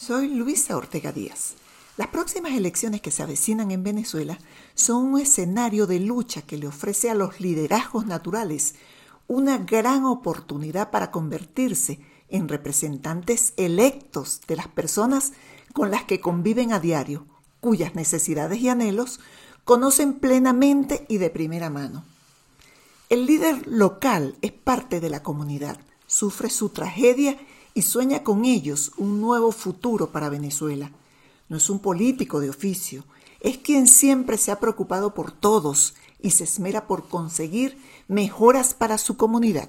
Soy Luisa Ortega Díaz. Las próximas elecciones que se avecinan en Venezuela son un escenario de lucha que le ofrece a los liderazgos naturales una gran oportunidad para convertirse en representantes electos de las personas con las que conviven a diario, cuyas necesidades y anhelos conocen plenamente y de primera mano. El líder local es parte de la comunidad, sufre su tragedia y sueña con ellos un nuevo futuro para Venezuela no es un político de oficio, es quien siempre se ha preocupado por todos y se esmera por conseguir mejoras para su comunidad.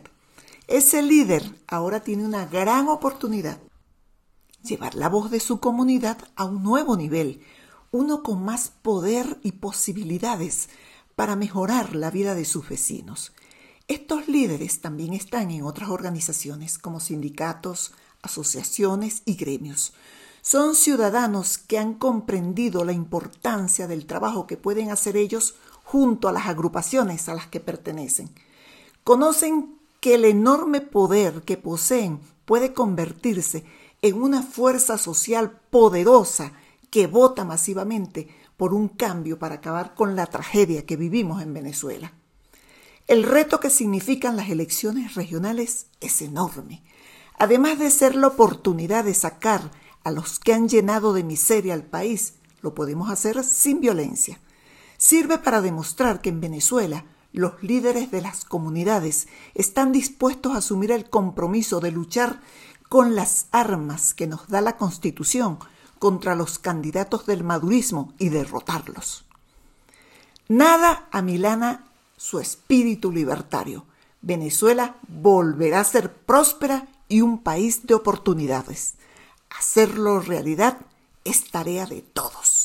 Ese líder ahora tiene una gran oportunidad, llevar la voz de su comunidad a un nuevo nivel, uno con más poder y posibilidades para mejorar la vida de sus vecinos. Estos líderes también están en otras organizaciones como sindicatos, asociaciones y gremios. Son ciudadanos que han comprendido la importancia del trabajo que pueden hacer ellos junto a las agrupaciones a las que pertenecen. Conocen que el enorme poder que poseen puede convertirse en una fuerza social poderosa que vota masivamente por un cambio para acabar con la tragedia que vivimos en Venezuela. El reto que significan las elecciones regionales es enorme. Además de ser la oportunidad de sacar a los que han llenado de miseria al país, lo podemos hacer sin violencia. Sirve para demostrar que en Venezuela los líderes de las comunidades están dispuestos a asumir el compromiso de luchar con las armas que nos da la Constitución contra los candidatos del madurismo y derrotarlos. Nada a Milana su espíritu libertario. Venezuela volverá a ser próspera y un país de oportunidades. Hacerlo realidad es tarea de todos.